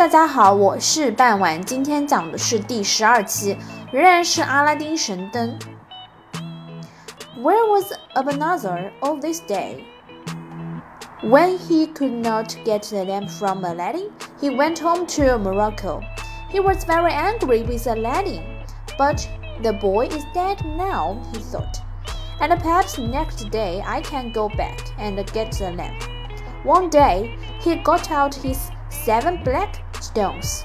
大家好，我是半晚，今天讲的是第十二期，仍然是阿拉丁神灯。Where was Abanazar all this day? When he could not get the lamp from Aladdin, he went home to Morocco. He was very angry with Aladdin, but the boy is dead now, he thought. And perhaps next day I can go back and get the lamp. One day, he got out his seven black stones.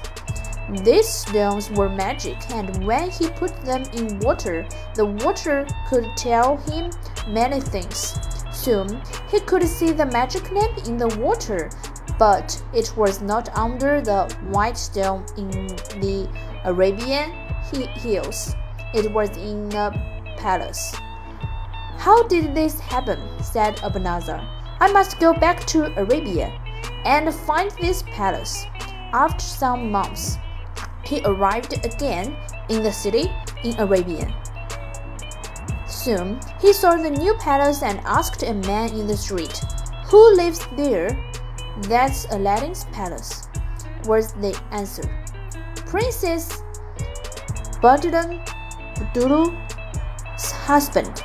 These stones were magic, and when he put them in water, the water could tell him many things. Soon he could see the magic lamp in the water, but it was not under the white stone in the Arabian hills. It was in a palace. How did this happen? said Abanazar. I must go back to Arabia and find this palace. After some months, he arrived again in the city in Arabia. Soon he saw the new palace and asked a man in the street, Who lives there? That's Aladdin's palace, was the answer. Princess Badr al-Budur's husband,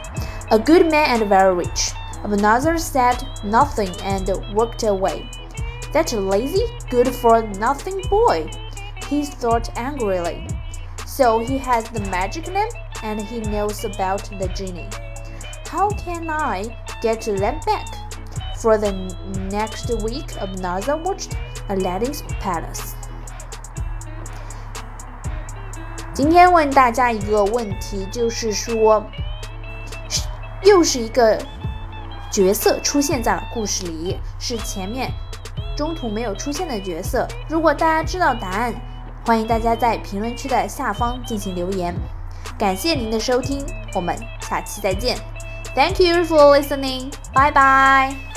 a good man and very rich. Abanazar said nothing and walked away. That lazy, good for nothing boy, he thought angrily. So he has the magic lamp and he knows about the genie. How can I get the lamp back? For the next week, Abanazar watched Aladdin's Palace. 今天问大家一个问题，就是说，又是一个角色出现在了故事里，是前面中途没有出现的角色。如果大家知道答案，欢迎大家在评论区的下方进行留言。感谢您的收听，我们下期再见。Thank you for listening. Bye bye.